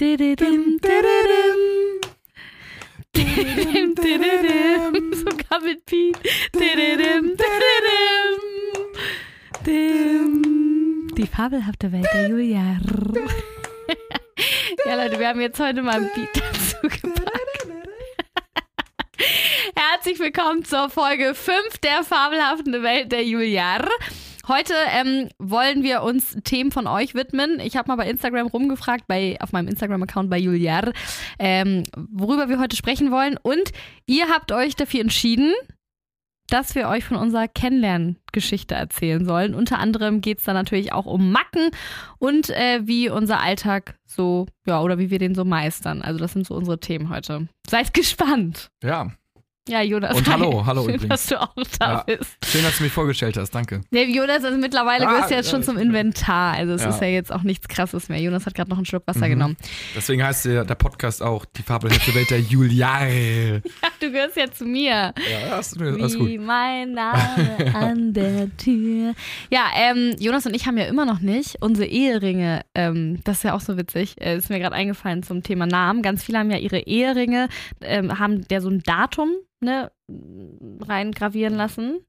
Sogar mit Piet. Die fabelhafte Welt der Julia. ja, Leute, wir haben jetzt heute mal ein Beat dazu gepackt. Herzlich willkommen zur Folge 5 der fabelhaften Welt der Juliar. Heute ähm, wollen wir uns Themen von euch widmen. Ich habe mal bei Instagram rumgefragt, bei, auf meinem Instagram-Account bei Juliar, ähm, worüber wir heute sprechen wollen. Und ihr habt euch dafür entschieden, dass wir euch von unserer Kennenlerngeschichte erzählen sollen. Unter anderem geht es da natürlich auch um Macken und äh, wie unser Alltag so, ja, oder wie wir den so meistern. Also das sind so unsere Themen heute. Seid gespannt. Ja. Ja, Jonas. Und hallo, hallo Schön, übrigens. dass du auch da Ja. bist. Schön, dass du mich vorgestellt hast, danke. Nee, Jonas, also mittlerweile Ah, gehörst du jetzt schon ja, zum ja. Inventar. Also es Ja. ist ja jetzt auch nichts krasses mehr. Jonas hat gerade noch einen Schluck Wasser Mhm. genommen. Deswegen heißt der, der Podcast auch die fabelhafte Welt der Juliare. Ja, du gehörst ja zu mir. Ja, das ist alles Wie gut. mein Name an der Tür. Ja, ähm, Jonas und ich haben ja immer noch nicht unsere Eheringe. Ähm, das ist ja auch so witzig. Äh, ist mir gerade eingefallen zum Thema Namen. Ganz viele haben ja ihre Eheringe, ähm, haben der so ein Datum ne, reingravieren lassen.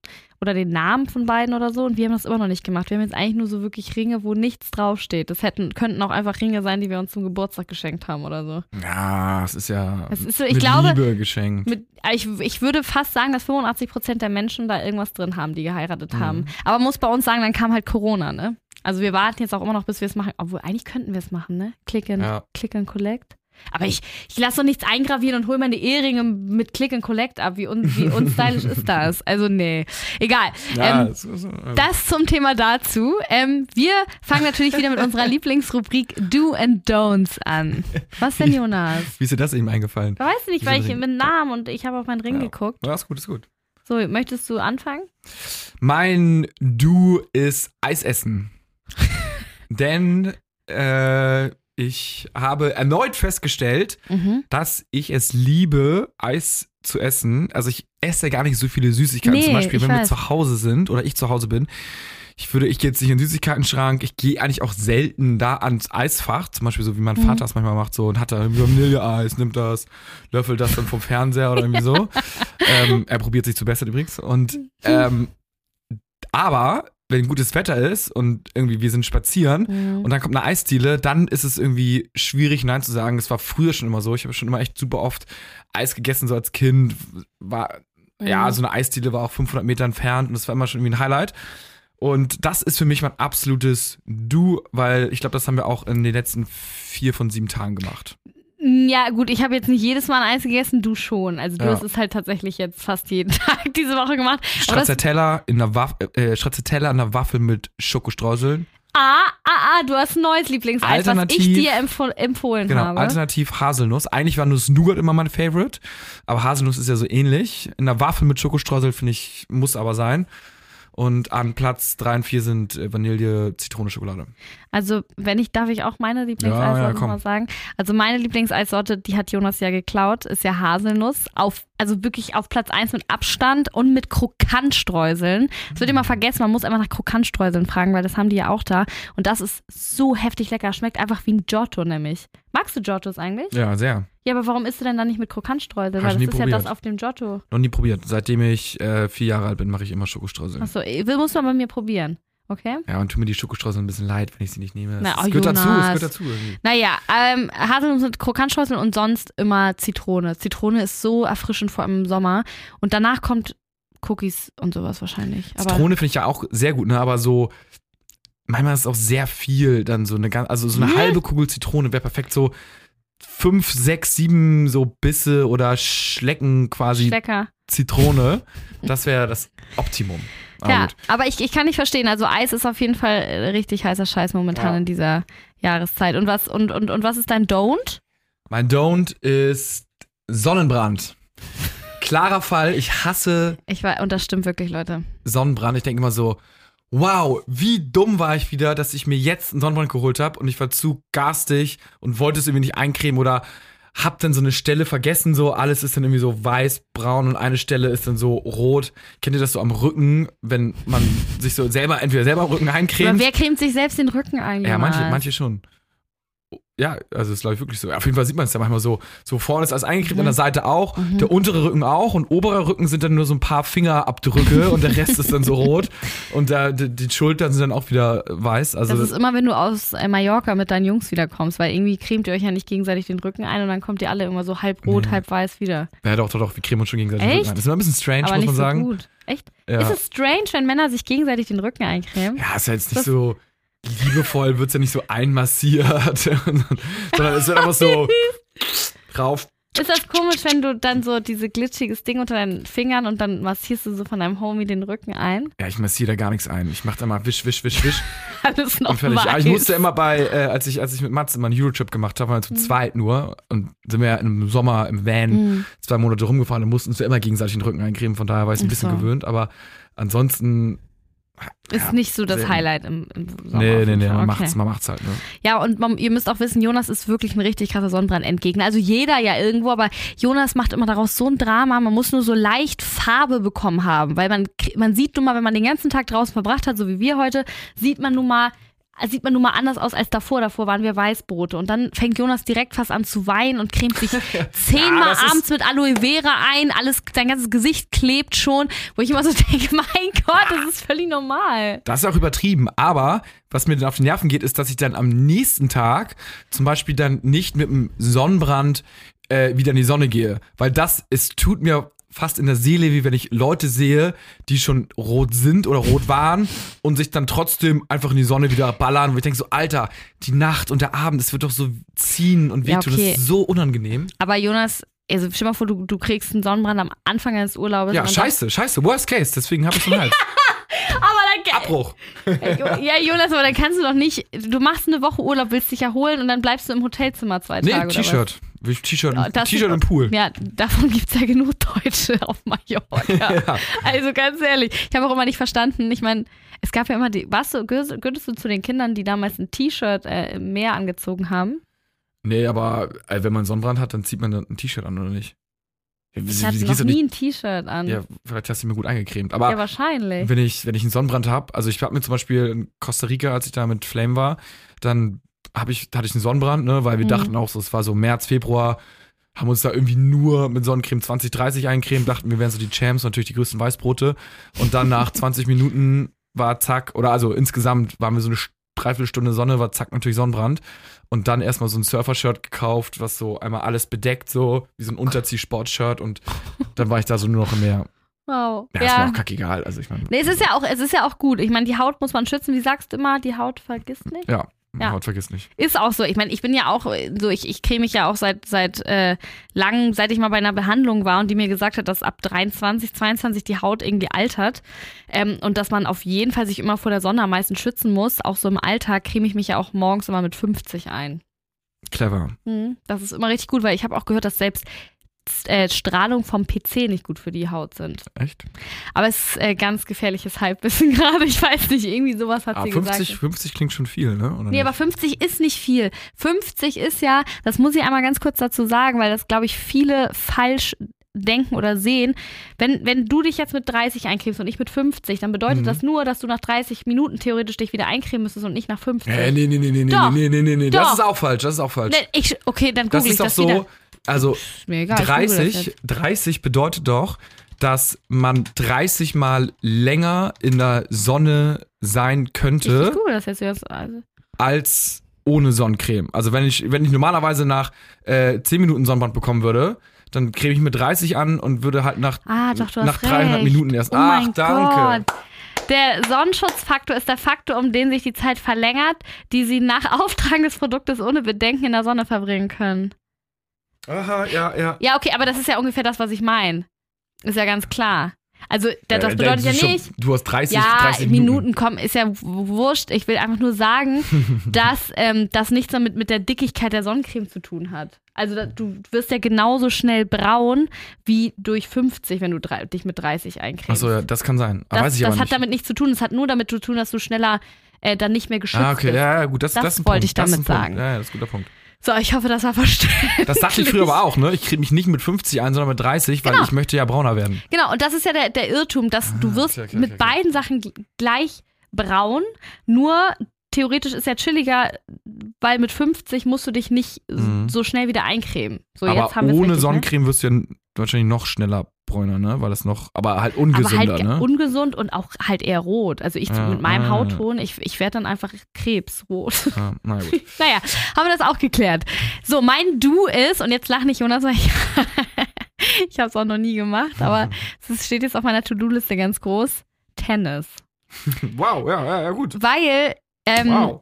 Oder den Namen von beiden oder so. Und wir haben das immer noch nicht gemacht. Wir haben jetzt eigentlich nur so wirklich Ringe, wo nichts draufsteht. Das hätten, könnten auch einfach Ringe sein, die wir uns zum Geburtstag geschenkt haben oder so. Ja, es ist ja Es ist so, ich mit glaube, Liebe geschenkt. mit, ich, ich würde fast sagen, dass 85 Prozent der Menschen da irgendwas drin haben, die geheiratet Mhm. haben. Aber man muss bei uns sagen, dann kam halt Corona, ne? Also wir warten jetzt auch immer noch, bis wir es machen. Obwohl, eigentlich könnten wir es machen, ne? Click and, Ja. Click and Collect. Aber ich, ich lasse doch nichts eingravieren und hole meine Eheringe mit Click and Collect ab. Wie, un, wie unstylisch ist das? Also nee. Egal. Ja, ähm, es ist, äh, das zum Thema dazu. Ähm, wir fangen natürlich wieder mit unserer Lieblingsrubrik Do and Don'ts an. Was denn, Jonas? wie ist dir das eben eingefallen? Ich weiß nicht, weil ich mit Namen und ich habe auf meinen Ring Ja. geguckt. Ja, ist gut, ist gut. So, möchtest du anfangen? Mein Du ist Eisessen. Denn äh, ich habe erneut festgestellt, Mhm. dass ich es liebe, Eis zu essen. Also ich esse gar nicht so viele Süßigkeiten. Nee, Zum Beispiel, wenn wir weiß. zu Hause sind oder ich zu Hause bin. Ich würde, ich gehe jetzt nicht in den Süßigkeiten-Schrank. Ich gehe eigentlich auch selten da ans Eisfach. Zum Beispiel so, wie mein Mhm. Vater es manchmal macht so und hat da Vanilleeis, nimmt das, löffelt das dann vom Fernseher oder irgendwie so. ähm, er probiert sich zu bessern übrigens. Und, ähm, aber wenn gutes Wetter ist und irgendwie wir sind spazieren, Mhm. und dann kommt eine Eisdiele, dann ist es irgendwie schwierig, Nein zu sagen. Das war früher schon immer so. Ich habe schon immer echt super oft Eis gegessen, so als Kind. War, ja, Mhm. so eine Eisdiele war auch 500 Meter entfernt und das war immer schon irgendwie ein Highlight. Und das ist für mich mein absolutes Du, weil ich glaube, das haben wir auch in den letzten vier von sieben Tagen gemacht. Ja, gut, ich habe jetzt nicht jedes Mal ein Eis gegessen, du schon. Also du Ja. hast es halt tatsächlich jetzt fast jeden Tag diese Woche gemacht. Stracciatella in einer Waff äh, Stracciatella in einer Waffel mit Schokostreuseln. ah, ah, ah, du hast ein neues Lieblingseis, was ich dir empf empfohlen Genau, habe. alternativ Haselnuss. Eigentlich war Nuss Nougat immer mein Favorite, aber Haselnuss ist ja so ähnlich. In einer Waffel mit Schokostreusel finde ich, muss aber sein. Und an Platz 3 und 4 sind äh, Vanille, Zitrone, Schokolade. Also, wenn ich, darf ich auch meine Ja, Lieblingseissorte ja, komm. mal sagen? Also, meine Lieblingseissorte, die hat Jonas ja geklaut, ist ja Haselnuss. Auf, also wirklich auf Platz 1 mit Abstand und mit Krokantstreuseln. Das wird immer vergessen, man muss einfach nach Krokantstreuseln fragen, weil das haben die ja auch da. Und das ist so heftig lecker. Schmeckt einfach wie ein Giotto nämlich. Magst du Giottos eigentlich? Ja, sehr. Ja, aber warum isst du denn dann nicht mit Krokantstreuseln? Hab Weil das ist ja probiert. das auf dem Giotto. Noch nie probiert. Seitdem ich äh, vier Jahre alt bin, mache ich immer Schokostreusel. Achso, muss man bei mir probieren. Okay? Ja, und tut mir die Schokostreusel ein bisschen leid, wenn ich sie nicht nehme. Na, Es oh, gehört dazu, es gehört dazu. Irgendwie. Naja, ähm, Haselnuss mit Krokantstreuseln und sonst immer Zitrone. Zitrone ist so erfrischend, vor allem im Sommer. Und danach kommt Cookies und sowas wahrscheinlich. Aber Zitrone finde ich ja auch sehr gut, ne? Aber so, manchmal ist es auch sehr viel dann so eine ganz, also so eine Mhm. halbe Kugel Zitrone wäre perfekt so fünf, sechs, sieben so Bisse oder Schlecken quasi lecker. Zitrone. Das wäre das Optimum. Aber Ja, gut. aber ich, ich kann nicht verstehen. Also Eis ist auf jeden Fall äh, richtig heißer Scheiß momentan Ja. in dieser Jahreszeit. Und was, und, und, und was ist dein Don't? Mein Don't ist Sonnenbrand. Klarer Fall, ich hasse Ich war, und das stimmt wirklich, Leute. Sonnenbrand. Ich denke immer so, wow, wie dumm war ich wieder, dass ich mir jetzt einen Sonnenbrand geholt habe und ich war zu garstig und wollte es irgendwie nicht eincremen oder hab dann so eine Stelle vergessen, so alles ist dann irgendwie so weiß, braun und eine Stelle ist dann so rot. Kennt ihr das so am Rücken, wenn man sich so selber, entweder selber am Rücken Aber eincremt? wer cremt sich selbst den Rücken ein? Ja, manche, manche schon. Ja, also ist glaube ich wirklich so. Auf jeden Fall sieht man es ja manchmal so. So vorne ist alles eingekriegt, Mhm. an der Seite auch, der untere Rücken auch und oberer Rücken sind dann nur so ein paar Fingerabdrücke und der Rest ist dann so rot und da, die, die Schultern sind dann auch wieder weiß. Also Das ist immer, wenn du aus äh, Mallorca mit deinen Jungs wiederkommst, weil irgendwie cremt ihr euch ja nicht gegenseitig den Rücken ein und dann kommt ihr alle immer so halb rot, Nee. halb weiß wieder. ja doch, doch, doch, wir cremen uns schon gegenseitig den Echt? Rücken ein. Das ist immer ein bisschen strange, Aber muss man so sagen. gut. Echt? Ja. Ist es strange, wenn Männer sich gegenseitig den Rücken eincremen? Ja, ist ja jetzt nicht Das- so liebevoll, wird es ja nicht so einmassiert, sondern es wird einfach so rauf. Ist das komisch, wenn du dann so diese glitschiges Ding unter deinen Fingern und dann massierst du so von deinem Homie den Rücken ein? Ja, ich massiere da gar nichts ein. Ich mache da mal wisch, wisch, wisch, wisch Alles noch fertig. Ja, ich musste immer bei, äh, als ich, als ich mit Matze mal einen Eurotrip gemacht habe, waren wir zu zweit nur und sind wir ja im Sommer im Van Mhm. zwei Monate rumgefahren und mussten uns ja immer gegenseitig den Rücken eincremen, von daher war ich ein Ach bisschen so. gewöhnt, aber ansonsten, Ist Ja, nicht so das sehr- Highlight im, im Sommer. nee, nee, nee, man Okay. macht's, man macht's halt, ne? Ja, und man, ihr müsst auch wissen, Jonas ist wirklich ein richtig krasser Sonnenbrandentgegner. Also jeder ja irgendwo, aber Jonas macht immer daraus so ein Drama. Man muss nur so leicht Farbe bekommen haben, weil man, man sieht nun mal, wenn man den ganzen Tag draußen verbracht hat, so wie wir heute, sieht man nun mal sieht man nun mal anders aus als davor. Davor waren wir Weißbrote. Und dann fängt Jonas direkt fast an zu weinen und cremt sich zehnmal ist- abends mit Aloe Vera ein. Alles, sein ganzes Gesicht klebt schon. Wo ich immer so denke, mein Gott, das ist völlig normal. Das ist auch übertrieben, aber was mir dann auf die Nerven geht, ist, dass ich dann am nächsten Tag zum Beispiel dann nicht mit einem Sonnenbrand äh, wieder in die Sonne gehe. Weil das, es tut mir fast in der Seele, wie wenn ich Leute sehe, die schon rot sind oder rot waren und sich dann trotzdem einfach in die Sonne wieder ballern. Und ich denke so, Alter, die Nacht und der Abend, das wird doch so ziehen und Ja, wehtun. okay. Das ist so unangenehm. Aber Jonas, also stell mal vor, du, du kriegst einen Sonnenbrand am Anfang deines Urlaubes. Ja, scheiße, scheiße. Worst case, deswegen habe ich einen Hals. Aber dann, Abbruch. ja, Jonas, aber dann kannst du doch nicht, du machst eine Woche Urlaub, willst dich erholen und dann bleibst du im Hotelzimmer zwei Nee, Tage. was? T-Shirt. T-Shirt im Pool. Ja, davon gibt es ja genug Deutsche auf Mallorca. Ja. Also ganz ehrlich, ich habe auch immer nicht verstanden. Ich meine, es gab ja immer die. Warst du, gehörtest du zu den Kindern, die damals ein T-Shirt äh, im Meer angezogen haben? Nee, aber äh, wenn man Sonnenbrand hat, dann zieht man dann ein T-Shirt an, oder nicht? Ja, Ich hatte noch nie ein T-Shirt an. Ja, vielleicht hast du mir gut eingecremt. Aber ja, wahrscheinlich. wenn ich, wenn ich einen Sonnenbrand habe, also ich habe mir zum Beispiel in Costa Rica, als ich da mit Flame war, dann hab ich, hatte ich einen Sonnenbrand, ne, weil wir Mhm. dachten auch so, es war so März, Februar, haben uns da irgendwie nur mit Sonnencreme 20, 30 eincremt, dachten wir wären so die Champs, natürlich die größten Weißbrote. Und dann nach 20 Minuten war zack, oder also insgesamt waren wir so eine Dreiviertelstunde Sonne, war zack natürlich Sonnenbrand. Und dann erstmal so ein Surfer-Shirt gekauft, was so einmal alles bedeckt, so wie so ein Unterzieh-Sport-Shirt. Und dann war ich da so nur noch im Meer. wow. Ja, ist mir auch kackegal. Also ich meine, Nee, es ist ja auch, es ist ja auch gut. Ich meine, die Haut muss man schützen. Wie sagst du immer, die Haut vergisst nicht? ja, Ja. Haut vergiss nicht. Ist auch so. Ich meine, ich bin ja auch äh, so, ich, ich creme mich ja auch seit, seit äh, langem, seit ich mal bei einer Behandlung war und die mir gesagt hat, dass ab 23, 22 die Haut irgendwie altert. Ähm, und dass man auf jeden Fall sich immer vor der Sonne am meisten schützen muss. Auch so im Alltag creme ich mich ja auch morgens immer mit 50 ein. Clever. Mhm. Das ist immer richtig gut, weil ich habe auch gehört, dass selbst äh, Strahlung vom PC nicht gut für die Haut sind. Echt? Aber es ist äh, ganz gefährliches Halbwissen gerade. Ich weiß nicht, irgendwie sowas hat Ah, sie 50, gesagt. 50 klingt schon viel, ne? Oder Nee, nicht? aber 50 ist nicht viel. 50 ist ja, das muss ich einmal ganz kurz dazu sagen, weil das, glaube ich, viele falsch denken oder sehen. Wenn, wenn du dich jetzt mit 30 eincremst und ich mit 50, dann bedeutet Mhm. das nur, dass du nach 30 Minuten theoretisch dich wieder eincremen müsstest und nicht nach 50. Äh, nee, nee, nee, nee, nee, Doch. nee, nee, nee, nee. Das Doch. ist auch falsch, das ist auch falsch. Nee, ich, okay, dann das google ich ist doch das so, wieder. Also egal, ich google das 30, jetzt. 30 bedeutet doch, dass man 30 Mal länger in der Sonne sein Ich, ich könnte, google das jetzt. jetzt also. als ohne Sonnencreme. Also wenn ich, wenn ich normalerweise nach äh, 10 Minuten Sonnenbrand bekommen würde, dann creme ich mit 30 an und würde halt nach, Ah, doch, nach 300 recht. Minuten erst. Oh Ach, danke. Gott. Der Sonnenschutzfaktor ist der Faktor, um den sich die Zeit verlängert, die sie nach Auftragen des Produktes ohne Bedenken in der Sonne verbringen können. Aha, ja, ja. Ja, okay, aber das ist ja ungefähr das, was ich meine. Ist ja ganz klar. Also, da- das bedeutet ja schon- nicht. Du hast 30, Ja, 30 Minuten. Minuten. kommen, ist ja wurscht. Ich will einfach nur sagen, dass ähm, das nichts damit mit der Dickigkeit der Sonnencreme zu tun hat. Also da, du wirst ja genauso schnell braun wie durch 50, wenn du drei, dich mit 30 eincremst. Achso, ja, das kann sein. Aber Das, weiß ich das aber hat damit nichts zu tun. Es hat nur damit zu tun, dass du schneller äh, dann nicht mehr geschützt ah, okay, bist. ja, ja, gut, das, Das das wollte ich damit sagen. Ja, ja, das ist ein guter Punkt. So, ich hoffe, das war verständlich. Das dachte ich früher aber auch, ne? Ich kriege mich nicht mit 50 ein, sondern mit 30, weil Genau. ich möchte ja brauner werden. Genau, und das ist ja der, der Irrtum, dass du wirst okay, okay, mit okay. beiden Sachen gl- gleich braun, nur theoretisch ist ja chilliger, weil mit 50 musst du dich nicht Mhm. so schnell wieder eincremen. So, aber jetzt haben wir's ohne richtig, ne? Sonnencreme wirst du ja wahrscheinlich noch schneller bräuner, ne? Weil das noch, aber halt Aber ungesünder, halt ne? ungesund und auch halt eher rot. Also ich Ja, mit meinem ah. Hautton, ich, ich werde dann einfach krebsrot. ah, na gut. naja, haben wir das auch geklärt. So, mein Du ist, und jetzt lach nicht Jonas, weil ich, ich habe es auch noch nie gemacht, aber es steht jetzt auf meiner To-Do-Liste ganz groß. Tennis. Wow, ja, ja, ja, gut. Weil, ähm, Wow.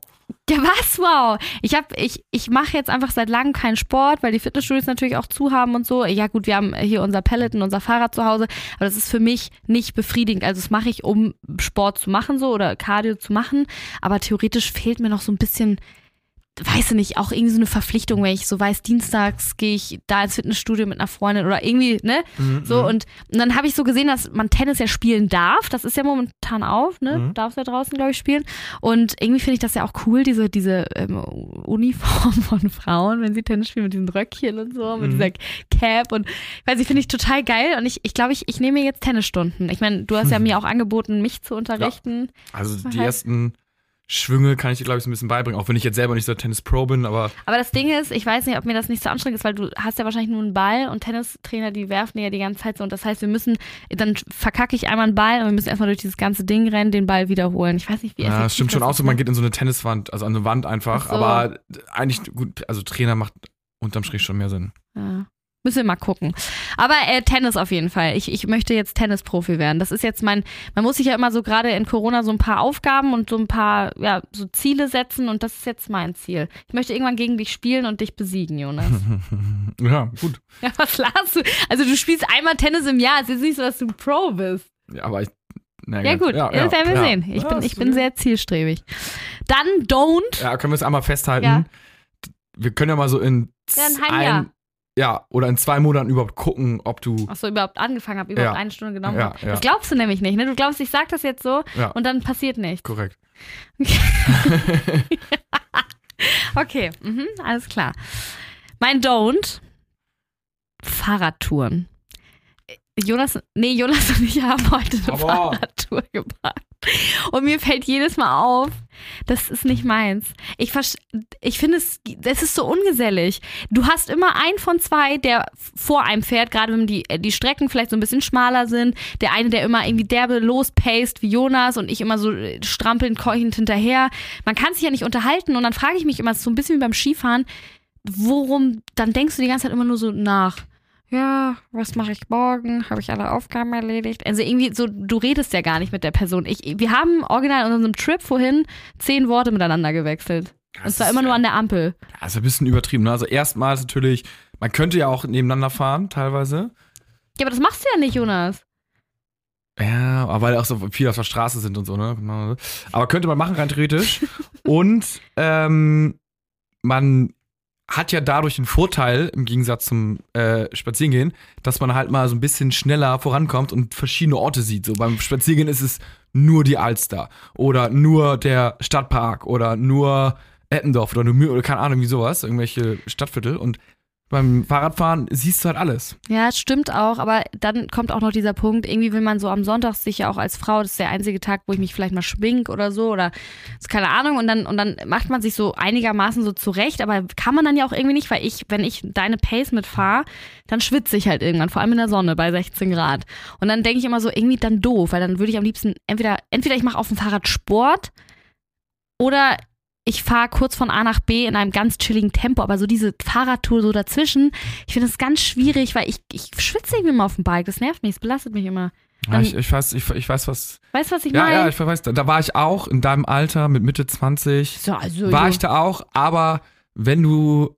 Ja, was? Wow. Ich hab, ich, ich mache jetzt einfach seit langem keinen Sport, weil die Fitnessstudios natürlich auch zu haben und so. Ja, gut, wir haben hier unser Peloton, unser Fahrrad zu Hause, aber das ist für mich nicht befriedigend. Also, das mache ich, um Sport zu machen, so oder Cardio zu machen. Aber theoretisch fehlt mir noch so ein bisschen, weiß ich nicht, auch irgendwie so eine Verpflichtung, wenn ich so weiß, dienstags gehe ich da ins Fitnessstudio mit einer Freundin oder irgendwie, ne? Mhm, So, mhm. und, und dann habe ich so gesehen, dass man Tennis ja spielen darf. Das ist ja momentan auf, ne? Mhm. Darfst ja draußen, glaube ich, spielen. Und irgendwie finde ich das ja auch cool, diese, diese ähm, Uniform von Frauen, wenn sie Tennis spielen mit diesen Röckchen und so, mit Mhm. dieser Cap und weiß ich, finde ich total geil. Und ich, ich glaube, ich, ich nehme mir jetzt Tennisstunden. Ich meine, du hast ja mir auch angeboten, mich zu unterrichten. Also die halt- ersten Schwünge kann ich dir, glaube ich, so ein bisschen beibringen, auch wenn ich jetzt selber nicht so Tennis-Pro bin, aber Aber das Ding ist, ich weiß nicht, ob mir das nicht so anstrengend ist, weil du hast ja wahrscheinlich nur einen Ball und Tennistrainer, die werfen ja die ganze Zeit so. Und das heißt, wir müssen, dann verkacke ich einmal einen Ball und wir müssen erstmal durch dieses ganze Ding rennen, den Ball wiederholen. Ich weiß nicht, wie ja, effektiv es stimmt schon auch ist, so, man ne? geht in so eine Tenniswand, also an eine Wand einfach, Ach so. aber eigentlich gut, also Trainer macht unterm Strich schon mehr Sinn. Ja. Müssen wir mal gucken. Aber äh, Tennis auf jeden Fall. Ich, ich möchte jetzt Tennisprofi werden. Das ist jetzt mein, man muss sich ja immer so gerade in Corona so ein paar Aufgaben und so ein paar, ja, so Ziele setzen und das ist jetzt mein Ziel. Ich möchte irgendwann gegen dich spielen und dich besiegen, Jonas. ja, gut. ja, was lachst du? Also du spielst einmal Tennis im Jahr. Es ist nicht so, dass du ein Pro bist. Ja, aber ich. Na, Ja gut, das werden wir ja. sehen. Ich Ja, bin, ich bin sehr zielstrebig. Dann don't. Ja, können wir es einmal festhalten. Ja. Wir können ja mal so in Ja, ein ein-. Ja, oder in zwei Monaten überhaupt gucken, ob du. Achso, überhaupt angefangen habe, überhaupt Ja. eine Stunde genommen Ja, habe. ja. Das glaubst du nämlich nicht, ne? Du glaubst, ich sag das jetzt so und dann passiert nichts. Korrekt. Okay, mhm, alles klar. Mein Don't: Fahrradtouren. Jonas, nee, Jonas und ich haben heute eine Aber- Fahrradtour gemacht. Und mir fällt jedes Mal auf, das ist nicht meins. Ich, ich finde es, das ist so ungesellig. Du hast immer einen von zwei, der vor einem fährt, gerade wenn die, die Strecken vielleicht so ein bisschen schmaler sind. Der eine, der immer irgendwie derbe lospaced wie Jonas und ich immer so äh, strampelnd, keuchend hinterher. Man kann sich ja nicht unterhalten und dann frage ich mich immer, so ein bisschen wie beim Skifahren, worum, dann denkst du die ganze Zeit immer nur so nach. Ja, was mache ich morgen? Habe ich alle Aufgaben erledigt? Also irgendwie so, du redest ja gar nicht mit der Person. Ich, wir haben original in unserem Trip vorhin zehn Worte miteinander gewechselt. Und Das zwar ist- immer nur an der Ampel. Ist ein bisschen übertrieben. Ne? Also erstmals natürlich, man könnte ja auch nebeneinander fahren, teilweise. Ja, aber das machst du ja nicht, Jonas. Ja, aber weil auch so viel auf der Straße sind und so, ne? Aber könnte man machen, rein theoretisch. und ähm, man hat ja dadurch den Vorteil, im Gegensatz zum äh, Spazierengehen, dass man halt mal so ein bisschen schneller vorankommt und verschiedene Orte sieht. So beim Spaziergehen ist es nur die Alster oder nur der Stadtpark oder nur Eppendorf oder nur oder keine Ahnung, wie sowas, irgendwelche Stadtviertel. Und beim Fahrradfahren siehst du halt alles. Ja, stimmt auch, aber dann kommt auch noch dieser Punkt, irgendwie will man so am Sonntag sich ja auch als Frau, das ist der einzige Tag, wo ich mich vielleicht mal schmink oder so oder ist keine Ahnung und dann und dann macht man sich so einigermaßen so zurecht, aber kann man dann ja auch irgendwie nicht, weil ich, wenn ich deine Pace mitfahre, dann schwitze ich halt irgendwann, vor allem in der Sonne bei 16 Grad. Und dann denke ich immer so, irgendwie dann doof, weil dann würde ich am liebsten entweder, entweder ich mache auf dem Fahrrad Sport oder ich fahre kurz von A nach B in einem ganz chilligen Tempo, aber so diese Fahrradtour so dazwischen, ich finde das ganz schwierig, weil ich, ich schwitze irgendwie immer auf dem Bike. Das nervt mich, es belastet mich immer. Ja, ich, ich, weiß, ich, ich weiß, was. Weißt du, was ich Ja, meine? ja, ich weiß, da, da war ich auch in deinem Alter mit Mitte 20. so, also, War ich da auch, aber wenn du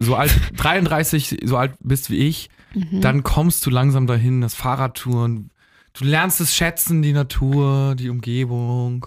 so alt, 33, so alt bist wie ich, Mhm. dann kommst du langsam dahin, das Fahrradtouren. Du lernst es schätzen, die Natur, die Umgebung.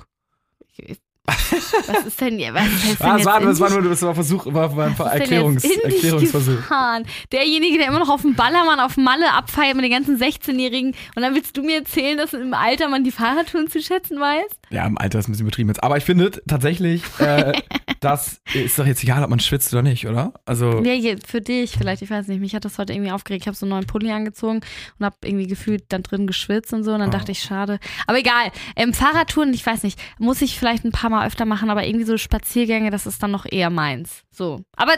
Was ist denn, was ist denn Ah, jetzt war, das war nur das war Versuch, war, war ein was Erklärungs, Erklärungsversuch. gefahren? Derjenige, der immer noch auf dem Ballermann auf Malle abfeiert mit den ganzen 16-Jährigen und dann willst du mir erzählen, dass im Alter man die Fahrradtouren zu schätzen weiß? Ja, im Alter ist ein bisschen übertrieben jetzt. Aber ich finde tatsächlich, äh, das ist doch jetzt egal, ob man schwitzt oder nicht, oder? Also. Ja, je- für dich vielleicht, ich weiß nicht. Mich hat das heute irgendwie aufgeregt. Ich habe so einen neuen Pulli angezogen und habe irgendwie gefühlt dann drin geschwitzt und so. Und dann Oh. dachte ich, schade. Aber egal. Ähm, Fahrradtouren, ich weiß nicht, muss ich vielleicht ein paar Mal öfter machen, aber irgendwie so Spaziergänge, das ist dann noch eher meins. So. Aber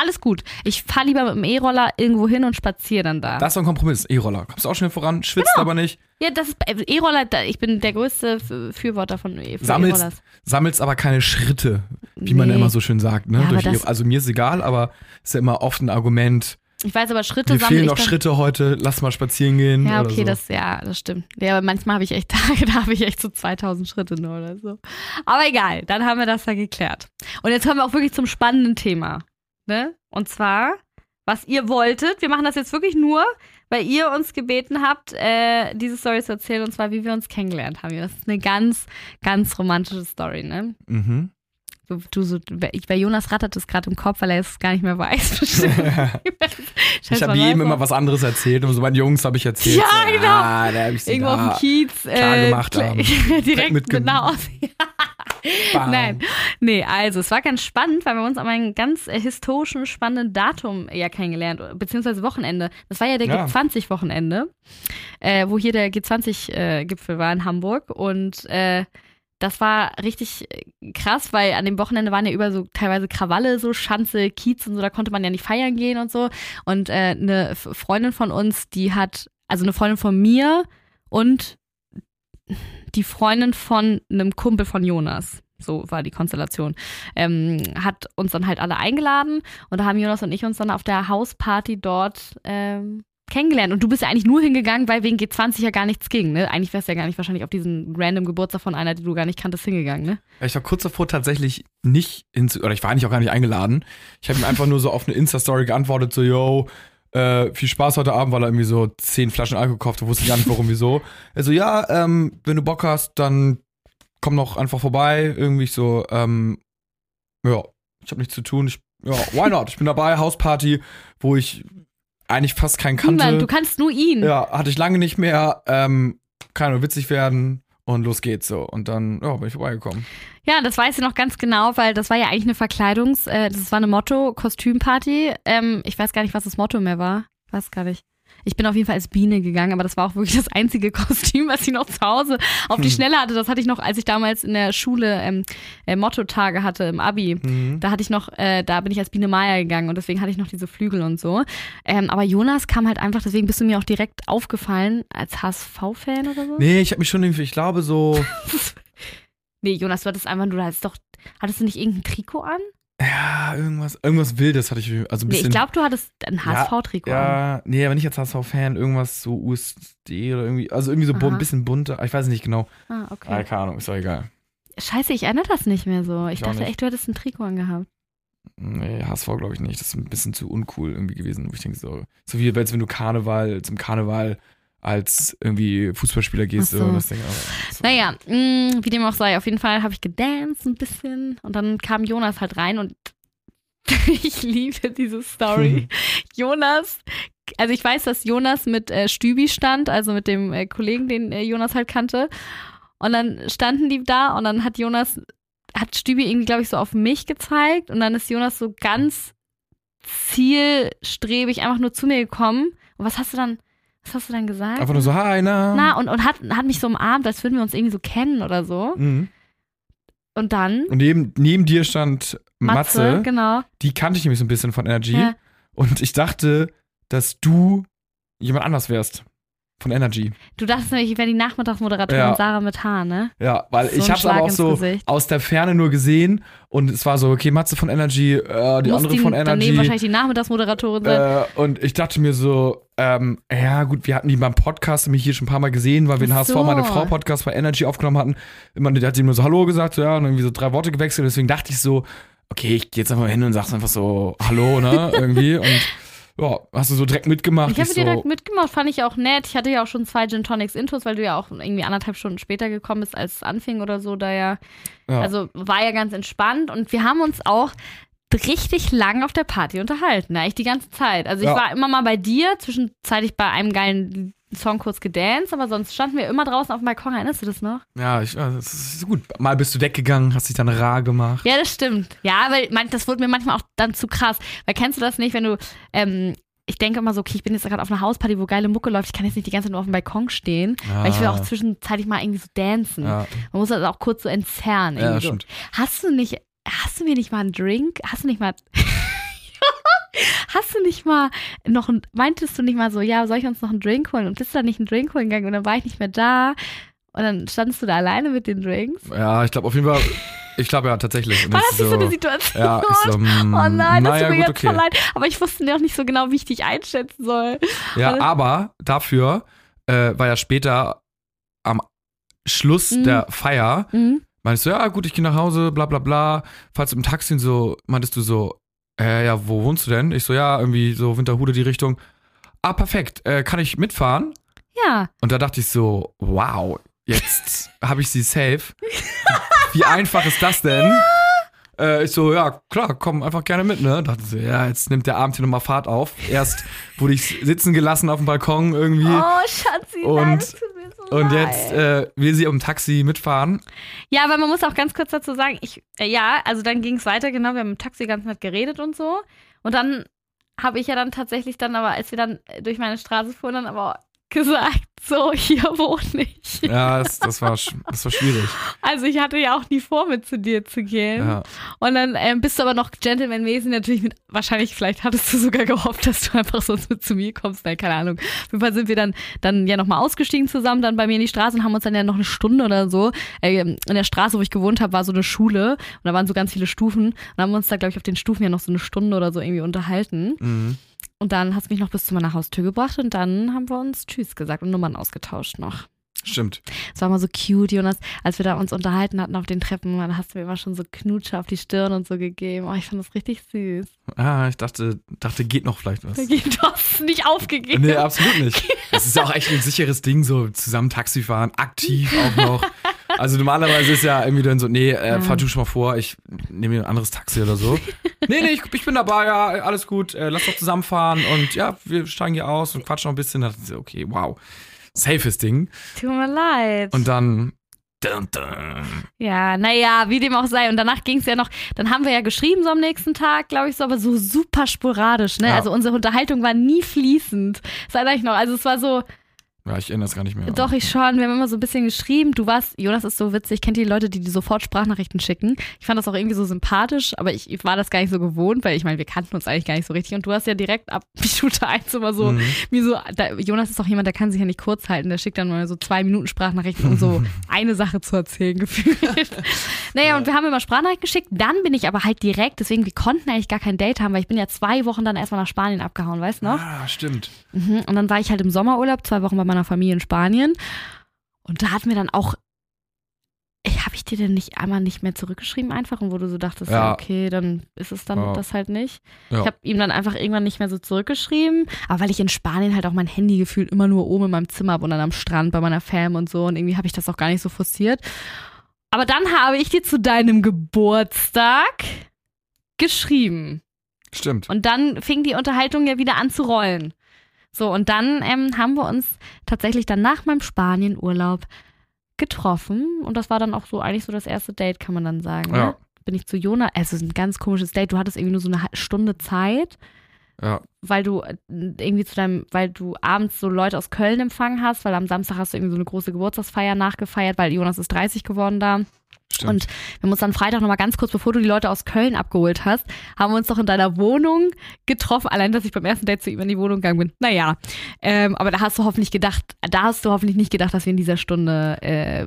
alles gut. Ich fahre lieber mit dem E-Roller irgendwo hin und spaziere dann da. Das ist doch ein Kompromiss. E-Roller. Kommst auch schnell voran, schwitzt Genau. aber nicht, ja, das ist äh, E-Roller, ich bin der größte Fürworter von E- für Sammelst- E-Rollers. sammelst aber keine Schritte, wie man Nee. immer so schön sagt. Ne? Ja, E- also mir ist egal, aber ist ja immer oft ein Argument. Ich weiß aber, Schritte Mir fehlen noch. Schritte heute, lass mal spazieren gehen. Ja, okay, so. das, ja, das stimmt. Ja, aber manchmal habe ich echt Tage, da habe ich echt so 2000 Schritte nur oder so. Aber egal, dann haben wir das ja geklärt. Und jetzt kommen wir auch wirklich zum spannenden Thema. Ne? Und zwar, was ihr wolltet. Wir machen das jetzt wirklich nur, weil ihr uns gebeten habt, äh, diese Story zu erzählen, und zwar, wie wir uns kennengelernt haben. Das ist eine ganz, ganz romantische Story, ne? Mhm. Du, du so, ich, bei Jonas rattert es gerade im Kopf, weil er es gar nicht mehr weiß. Ich habe jedem immer was anderes erzählt und so meinen Jungs habe ich erzählt. Ja, so, genau. Ah, da hab ich Irgendwo auf dem Kiez. klar äh, gemacht kle- haben. direkt mit mitgenommen. nach Hause. Bam. Nein, nee, also es war ganz spannend, weil wir uns an einem ganz äh, historischen, spannenden Datum ja kennengelernt, beziehungsweise Wochenende. Das war ja der Ja. G20-Wochenende, äh, wo hier der G20-Gipfel war in Hamburg und äh, das war richtig äh, krass, weil an dem Wochenende waren ja über so teilweise Krawalle, so Schanze, Kiez und so, da konnte man ja nicht feiern gehen und so. Und äh, eine Freundin von uns, die hat, also eine Freundin von mir und die Freundin von einem Kumpel von Jonas. So war die Konstellation. Ähm, hat uns dann halt alle eingeladen und da haben Jonas und ich uns dann auf der Hausparty dort ähm, kennengelernt. Und du bist ja eigentlich nur hingegangen, weil wegen G20 ja gar nichts ging, ne? Eigentlich wärst du ja gar nicht wahrscheinlich auf diesen random Geburtstag von einer, die du gar nicht kanntest, hingegangen, ne? Ich war kurz davor tatsächlich nicht hinzu, oder ich war eigentlich auch gar nicht eingeladen. Ich habe ihm einfach nur so auf eine Insta-Story geantwortet, so, yo, äh, viel Spaß heute Abend, weil er irgendwie so zehn Flaschen Alkohol gekauft hat, wusste ich gar nicht warum, wieso. Er so, ja, ähm, wenn du Bock hast, dann komm doch einfach vorbei. Irgendwie so, ähm, ja, ich habe nichts zu tun. Ich, ja, why not? Ich bin dabei, Hausparty, wo ich eigentlich fast keinen kannte. Niemand, du kannst nur ihn. Ja, hatte ich lange nicht mehr. Ähm, kann nur witzig werden und los geht's so. Und dann, ja, bin ich vorbeigekommen. Ja, das weiß ich noch ganz genau, weil das war ja eigentlich eine Verkleidungs-, äh, das war eine Motto-Kostümparty. Ähm, ich weiß gar nicht, was das Motto mehr war. Weiß gar nicht. Ich bin auf jeden Fall als Biene gegangen, aber das war auch wirklich das einzige Kostüm, was ich noch zu Hause auf die Hm. Schnelle hatte. Das hatte ich noch, als ich damals in der Schule ähm, äh, Motto-Tage hatte im Abi. Mhm. Da hatte ich noch, äh, da bin ich als Biene Maya gegangen und deswegen hatte ich noch diese Flügel und so. Ähm, aber Jonas kam halt einfach, deswegen bist du mir auch direkt aufgefallen als HSV-Fan oder so. Nee, ich habe mich schon irgendwie, ich glaube so, Nee, Jonas, du hattest einfach, du hattest doch, hattest du nicht irgendein Trikot an? Ja, irgendwas, irgendwas Wildes hatte ich, also ein Nee, bisschen. ich glaube, du hattest ein HSV-Trikot an. ja, nee, aber nicht als HSV-Fan, irgendwas so USD oder irgendwie, also irgendwie so Aha. ein bisschen bunter, ich weiß nicht genau. Ah, Ah, okay. keine Ahnung, ist doch egal. Scheiße, ich erinnere das nicht mehr so. Ich Ich dachte echt, du hättest ein Trikot angehabt. Nee, HSV glaube ich nicht, das ist ein bisschen zu uncool irgendwie gewesen, wo ich denke so, so wie als wenn du Karneval, zum Karneval als irgendwie Fußballspieler gehst so. und das Ding, aber, so. Naja, mh, wie dem auch sei, auf jeden Fall habe ich gedanced ein bisschen und dann kam Jonas halt rein und ich liebe diese Story. Jonas, also ich weiß, dass Jonas mit äh, Stübi stand, also mit dem äh, Kollegen, den äh, Jonas halt kannte. Und dann standen die da und dann hat Jonas, hat Stübi irgendwie, glaube ich, so auf mich gezeigt und dann ist Jonas so ganz zielstrebig einfach nur zu mir gekommen. Und was hast du dann, was hast du dann gesagt? Einfach nur so, hi, na. Na, und, und hat, hat mich so umarmt, als würden wir uns irgendwie so kennen oder so. Mhm. Und dann, Und neben, neben dir stand Matze, Matze, genau. die kannte ich nämlich so ein bisschen von Energy. Ja. Und ich dachte, dass du jemand anders wärst. Von Energy. Du dachtest nämlich, ich wäre die Nachmittagsmoderatorin Ja. Sarah mit Haar, ne? Ja, weil So ich hab's Schlag aber auch so Gesicht. aus der Ferne nur gesehen und es war so, okay, Matze von Energy, äh, die Muss andere von daneben Energy. wahrscheinlich die Nachmittagsmoderatorin sein. Äh, und ich dachte mir so, ähm, ja gut, wir hatten die beim Podcast mich hier schon ein paar Mal gesehen, weil wir den HSV so. meine Frau Podcast bei Energy aufgenommen hatten. Immer, der hat sie nur so Hallo gesagt, ja, und irgendwie so drei Worte gewechselt. Deswegen dachte ich so, okay, ich gehe jetzt einfach mal hin und sag's einfach so Hallo, ne, irgendwie. Und ja, hast du so direkt mitgemacht. ich habe so, direkt mitgemacht, fand ich auch nett. Ich hatte ja auch schon zwei Gin Tonics Intos, weil du ja auch irgendwie anderthalb Stunden später gekommen bist, als es anfing oder so. Da ja, ja. also war ja ganz entspannt und wir haben uns auch richtig lang auf der Party unterhalten, eigentlich die ganze Zeit. Also ich Ja. war immer mal bei dir, zwischenzeitlich bei einem geilen Song kurz gedanced, aber sonst standen wir immer draußen auf dem Balkon. Erinnerst du das noch? Ja, ich, ja, das ist gut. Mal bist du weggegangen, hast dich dann rar gemacht. Ja, das stimmt. Ja, weil das wurde mir manchmal auch dann zu krass. Weil kennst du das nicht, wenn du, ähm, ich denke immer so, okay, ich bin jetzt gerade auf einer Hausparty, wo geile Mucke läuft, ich kann jetzt nicht die ganze Zeit nur auf dem Balkon stehen, weil ich will auch zwischenzeitlich mal irgendwie so dancen. Ja, Man muss das auch kurz so entzerren. ja so. Hast du nicht, hast du mir nicht mal einen Drink? Hast du nicht mal, hast du nicht mal noch, ein, meintest du nicht mal so, ja, soll ich uns noch einen Drink holen? Und bist dann nicht einen Drink holen gegangen und dann war ich nicht mehr da und dann standest du da alleine mit den Drinks? Ja, ich glaube auf jeden Fall, ich glaube ja tatsächlich. Und War das nicht ist so eine Situation? Ja, ich so, mm, Oh nein, das naja, tut mir jetzt voll okay. leid. Aber ich wusste noch nicht so genau, wie ich dich einschätzen soll. Ja, Alles- aber dafür äh, war ja später am Schluss Mhm. der Feier, Mhm. Meintest du, ja gut, ich gehe nach Hause, bla bla bla. Falls im Taxi so, meintest du so, äh, ja, wo wohnst du denn? Ich so, ja, irgendwie so Winterhude die Richtung. Ah, perfekt, äh, kann ich mitfahren? Ja, Und da dachte ich so, wow, jetzt habe ich sie safe. Wie einfach ist das denn? Äh, ich so, ja, klar, komm einfach gerne mit, ne? Dachte so, ja, jetzt nimmt der Abend hier nochmal Fahrt auf. Erst wurde ich sitzen gelassen auf dem Balkon irgendwie. oh Schatzi, nein, Und- das tut so Und jetzt äh, will sie um Taxi mitfahren. Ja, aber man muss auch ganz kurz dazu sagen, ich, äh, ja, also dann ging es weiter, genau, wir haben im Taxi ganz nett geredet und so. Und dann habe ich ja dann tatsächlich dann aber, als wir dann durch meine Straße fuhren, dann aber gesagt, so, hier wohne ich. Ja, das, das, war, das war schwierig. Also ich hatte ja auch nie vor, mit zu dir zu gehen. Ja. Und dann ähm, bist du aber noch gentlemanmäßig natürlich mit, wahrscheinlich, vielleicht hattest du sogar gehofft, dass du einfach sonst mit zu mir kommst, nein, keine Ahnung. Auf jeden Fall sind wir dann, dann ja nochmal ausgestiegen zusammen, dann bei mir in die Straße und haben uns dann ja noch eine Stunde oder so, äh, in der Straße, wo ich gewohnt habe, war so eine Schule und da waren so ganz viele Stufen und haben uns da, glaube ich, auf den Stufen ja noch so eine Stunde oder so irgendwie unterhalten. Mhm. Und dann hast du mich noch bis zu meiner Haustür gebracht und dann haben wir uns Tschüss gesagt und Nummern ausgetauscht noch. Stimmt. Es war mal so cute, Jonas, als wir da uns unterhalten hatten auf den Treppen, dann hast du mir immer schon so Knutsche auf die Stirn und so gegeben. Oh, ich fand das richtig süß. Ah, ich dachte, dachte, geht noch vielleicht was. Geht das nicht aufgegeben. Nee, absolut nicht. Das ist ja auch echt ein sicheres Ding, so zusammen Taxi fahren, aktiv auch noch. Also normalerweise ist ja irgendwie dann so, nee, äh, fahr du schon mal vor, ich nehme mir ein anderes Taxi oder so. Nee, nee, ich, ich bin dabei, ja, alles gut, äh, lass doch zusammenfahren und ja, wir steigen hier aus und quatschen noch ein bisschen. Da dachte ich so, okay, wow, safes Ding. Tut mir leid. Und dann, dun, dun. ja, naja, wie dem auch sei. Und danach ging es ja noch, dann haben wir ja geschrieben so am nächsten Tag, glaube ich, so, aber so super sporadisch, ne? Ja. Also unsere Unterhaltung war nie fließend. Das erinnere ich noch. Also es war so, ja, ich erinnere es gar nicht mehr. Doch, ich schon. Wir haben immer so ein bisschen geschrieben. Du warst, Jonas ist so witzig, kennt die Leute, die dir sofort Sprachnachrichten schicken. Ich fand das auch irgendwie so sympathisch, aber ich, ich war das gar nicht so gewohnt, weil ich meine, wir kannten uns eigentlich gar nicht so richtig. Und du hast ja direkt ab Minute eins immer so, Mhm. wie so, da, Jonas ist auch jemand, der kann sich ja nicht kurz halten. Der schickt dann mal so zwei Minuten Sprachnachrichten, um so eine Sache zu erzählen, gefühlt. naja, und wir haben immer Sprachnachrichten geschickt. Dann bin ich aber halt direkt, deswegen, wir konnten eigentlich gar kein Date haben, weil ich bin ja zwei Wochen dann erstmal nach Spanien abgehauen, weißt du noch? Ah, stimmt. Mhm. Und dann war ich halt im Sommerurlaub, zwei Wochen bei meiner Familie in Spanien. Und da hatten wir dann auch. Habe ich dir denn nicht einmal nicht mehr zurückgeschrieben einfach und wo du so dachtest, ja, Ja. okay, dann ist es dann Ja. das halt nicht. Ja. Ich habe ihm dann einfach irgendwann nicht mehr so zurückgeschrieben, aber weil ich in Spanien halt auch mein Handy gefühlt immer nur oben in meinem Zimmer habe und dann am Strand bei meiner Fam und so und irgendwie habe ich das auch gar nicht so forciert. Aber dann habe ich dir zu deinem Geburtstag geschrieben. Stimmt. Und dann fing die Unterhaltung ja wieder an zu rollen. So, und dann ähm, haben wir uns tatsächlich dann nach meinem Spanienurlaub getroffen. Und das war dann auch so eigentlich so das erste Date, kann man dann sagen. Ne? Ja. Bin ich zu Jona, also es ist ein ganz komisches Date. Du hattest irgendwie nur so eine Stunde Zeit, Ja. weil du äh, irgendwie zu deinem, weil du abends so Leute aus Köln empfangen hast, weil am Samstag hast du irgendwie so eine große Geburtstagsfeier nachgefeiert, weil Jonas ist 30 geworden da. Stimmt. Und wir haben uns dann Freitag nochmal ganz kurz, bevor du die Leute aus Köln abgeholt hast, haben wir uns doch in deiner Wohnung getroffen. Allein, dass ich beim ersten Date zu ihm in die Wohnung gegangen bin. Naja, ähm, aber da hast du hoffentlich gedacht, da hast du hoffentlich nicht gedacht, dass wir in dieser Stunde äh,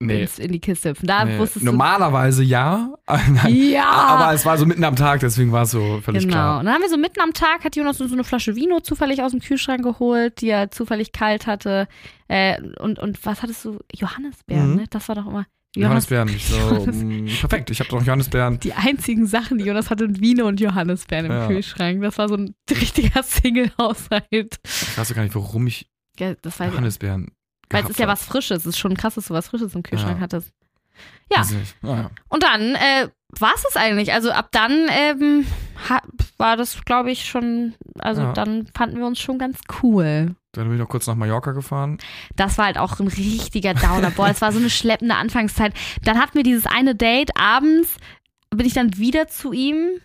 nee. in die Kiste hüpfen. Da nee. wusstest Normalerweise ja. Ja! Aber es war so mitten am Tag, deswegen war es so völlig Genau. klar. Und dann haben wir so mitten am Tag, hat Jonas uns so eine Flasche Vino zufällig aus dem Kühlschrank geholt, die er zufällig kalt hatte. Äh, und, und was hattest du? Johannisbeeren, Mhm. ne? Das war doch immer. Johannes, Johannisbeeren. Ich so, mh, perfekt, ich habe doch Johannisbeeren. die einzigen Sachen, die Jonas hatte, Vino und Johannisbeeren im Ja. Kühlschrank. Das war so ein richtiger Single-Haushalt. Ich weiß gar nicht, warum ich Ja, das ich. Johannisbeeren Weil es ist ja was Frisches. Es ist schon krass, dass du was Frisches im Kühlschrank Ja. hattest. Ja. Ah, ja. Und dann äh, war es eigentlich. Also ab dann ähm, war das, glaube ich, schon, also dann fanden wir uns schon ganz cool. Dann bin ich noch kurz nach Mallorca gefahren. Das war halt auch ein richtiger Downer. Boah, es war so eine schleppende Anfangszeit. Dann hatten wir dieses eine Date. Abends bin ich dann wieder zu ihm.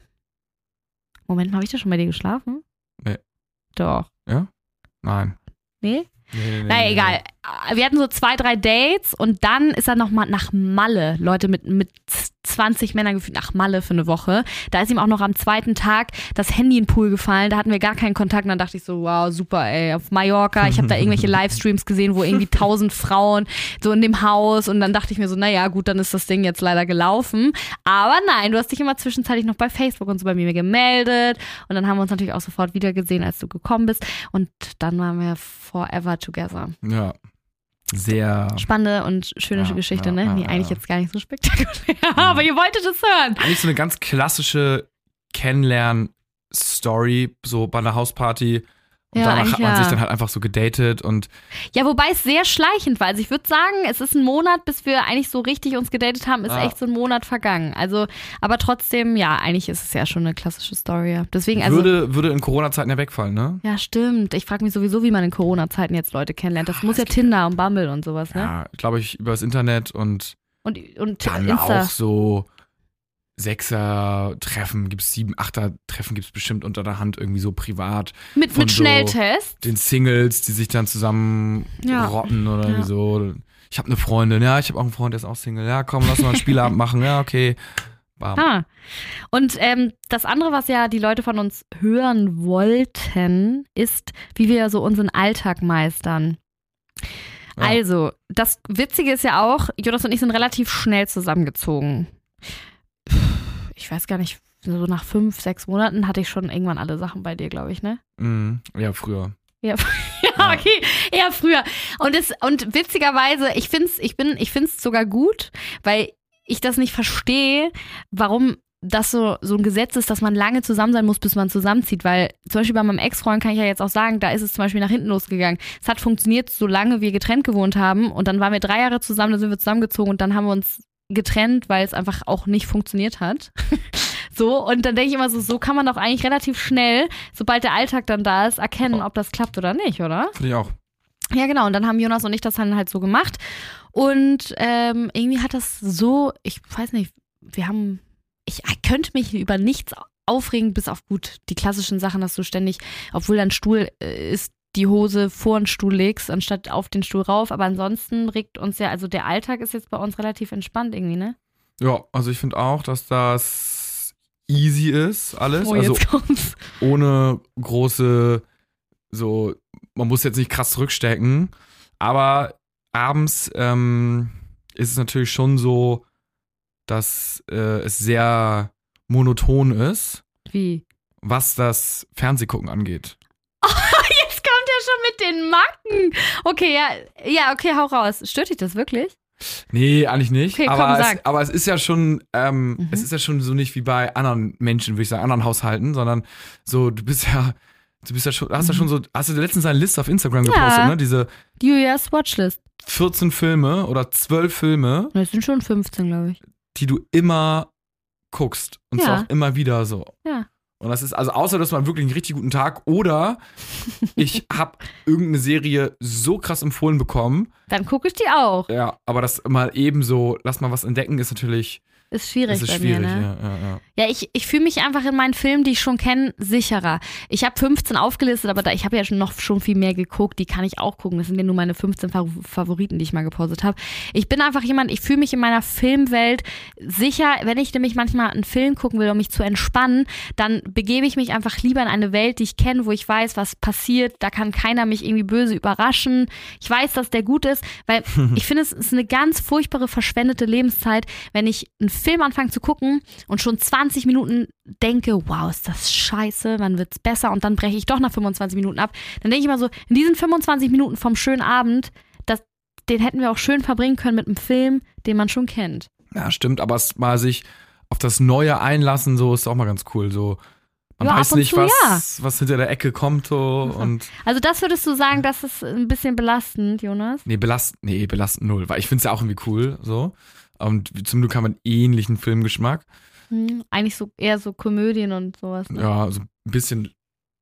Moment, habe ich da schon bei dir geschlafen? Nee. Doch. Nein. Nee? Nee, nee, nee, Na nee, egal. Wir hatten so zwei, drei Dates und dann ist er nochmal nach Malle. Leute mit, mit 20 Männern gefühlt nach Malle für eine Woche. Da ist ihm auch noch am zweiten Tag das Handy in den Pool gefallen. Da hatten wir gar keinen Kontakt. Und dann dachte ich so, wow, super, ey, auf Mallorca. Ich habe da irgendwelche Livestreams gesehen, wo irgendwie tausend Frauen so in dem Haus. Und dann dachte ich mir so, naja, gut, dann ist das Ding jetzt leider gelaufen. Aber nein, du hast dich immer zwischenzeitlich noch bei Facebook und so bei mir gemeldet. Und dann haben wir uns natürlich auch sofort wieder gesehen, als du gekommen bist. Und dann waren wir forever together. Ja. Sehr. Spannende und schöne Ja, Geschichte, ja, ne? ja, Nee, eigentlich jetzt gar nicht so spektakulär. Aber ihr wolltet es hören. Eigentlich so eine ganz klassische Kennenlern-Story, so bei einer Hausparty. Und Ja, danach hat man ja. sich dann halt einfach so gedatet und Ja, wobei es sehr schleichend war. Also ich würde sagen, es ist ein Monat, bis wir eigentlich so richtig uns gedatet haben, ist Ah. echt so ein Monat vergangen. Also, aber trotzdem, ja, eigentlich ist es ja schon eine klassische Story. ja. Deswegen, also. würde, würde in Corona-Zeiten ja wegfallen, ne? ja, stimmt. Ich frage mich sowieso, wie man in Corona-Zeiten jetzt Leute kennenlernt. Das muss ja Tinder und Bumble und sowas, ne? Ja, glaube ich, übers Internet und Und, und dann Insta. auch so Sechser-Treffen gibt's sieben, Achter-Treffen gibt's bestimmt unter der Hand irgendwie so privat. mit mit so Schnelltest. Den Singles, die sich dann zusammen Ja. rotten oder Ja. so. Ich habe eine Freundin, ja, ich habe auch einen Freund, der ist auch Single. Ja, komm, lass mal einen Spielabend machen. Ja, okay. Bam. Ah. Und ähm, das andere, was ja die Leute von uns hören wollten, ist, wie wir so unseren Alltag meistern. Ja. Also, das Witzige ist ja auch, Jonas und ich sind relativ schnell zusammengezogen. Ich weiß gar nicht, so nach fünf, sechs Monaten hatte ich schon irgendwann alle Sachen bei dir, glaube ich, ne? Mhm. Ja, früher. Ja, ja, okay, eher früher. Und, es, und witzigerweise, ich finde es ich bin, ich find's sogar gut, weil ich das nicht verstehe, warum das so, so ein Gesetz ist, dass man lange zusammen sein muss, bis man zusammenzieht. Weil zum Beispiel bei meinem Ex-Freund kann ich ja jetzt auch sagen, da ist es zum Beispiel nach hinten losgegangen. Es hat funktioniert, solange wir getrennt gewohnt haben. Und dann waren wir drei Jahre zusammen, dann sind wir zusammengezogen und dann haben wir uns getrennt, weil es einfach auch nicht funktioniert hat. so, und dann denke ich immer so, so kann man doch eigentlich relativ schnell, sobald der Alltag dann da ist, erkennen, ob das klappt oder nicht, oder? Finde ich auch. Ja, genau. Und dann haben Jonas und ich das dann halt so gemacht. Und ähm, irgendwie hat das so, ich weiß nicht, wir haben, ich könnte mich über nichts aufregen, bis auf gut die klassischen Sachen, dass du ständig, obwohl dein Stuhl äh, ist, die Hose vor den Stuhl legst, anstatt auf den Stuhl rauf. Aber ansonsten regt uns ja, also der Alltag ist jetzt bei uns relativ entspannt irgendwie, ne? Ja, also ich finde auch, dass das easy ist, alles. Oh, also ohne große, so, man muss jetzt nicht krass zurückstecken. Aber abends ähm, ist es natürlich schon so, dass äh, es sehr monoton ist, Wie? was das Fernsehgucken angeht. Schon mit den Macken. Okay, ja, ja, okay, hau raus. Stört dich das wirklich? Nee, eigentlich nicht. Okay, komm, aber, sag. es, aber es ist ja schon, ähm, Mhm. es ist ja schon so nicht wie bei anderen Menschen, würde ich sagen, anderen Haushalten, sondern so, du bist ja, du bist ja schon, hast ja schon so, hast du letztens eine Liste auf Instagram Ja. gepostet, ne? Diese Julias Watchlist. 14 Filme oder 12 Filme, Das sind schon 15, glaube ich. die du immer guckst. Und Ja. zwar auch immer wieder so. Ja. Und das ist, also außer dass man wirklich einen richtig guten Tag oder ich habe irgendeine Serie so krass empfohlen bekommen. Dann gucke ich die auch. Ja, aber das mal eben so, lass mal was entdecken, ist natürlich, Ist schwierig ist bei schwierig, mir, ne? ja, ja, ja. Ja, ich, ich fühle mich einfach in meinen Filmen, die ich schon kenne, sicherer. Ich habe 15 aufgelistet, aber da, ich habe ja schon noch schon viel mehr geguckt. Die kann ich auch gucken. Das sind ja nur meine 15 Fa- Favoriten, die ich mal gepostet habe. Ich bin einfach jemand, ich fühle mich in meiner Filmwelt sicher. Wenn ich nämlich manchmal einen Film gucken will, um mich zu entspannen, dann begebe ich mich einfach lieber in eine Welt, die ich kenne, wo ich weiß, was passiert. Da kann keiner mich irgendwie böse überraschen. Ich weiß, dass der gut ist, weil ich finde, es ist eine ganz furchtbare verschwendete Lebenszeit, wenn ich einen Film anfange zu gucken und schon 20 Minuten denke, wow, ist das scheiße, wann wird's besser und dann breche ich doch nach 25 Minuten ab. Dann denke ich immer so, in diesen 25 Minuten vom schönen Abend, das, den hätten wir auch schön verbringen können mit einem Film, den man schon kennt. Ja, stimmt, aber es mal sich auf das Neue einlassen, so ist auch mal ganz cool. So, man Ja, weiß nicht, zu, was, was hinter der Ecke kommt, so und. Also das würdest du sagen, das ist ein bisschen belastend, Jonas? Nee, belastend, nee, belastend null, weil ich finde es ja auch irgendwie cool, so. Und zum Glück haben wir einen ähnlichen Filmgeschmack. Hm, eigentlich so eher so Komödien und sowas. Ne? Ja, so ein bisschen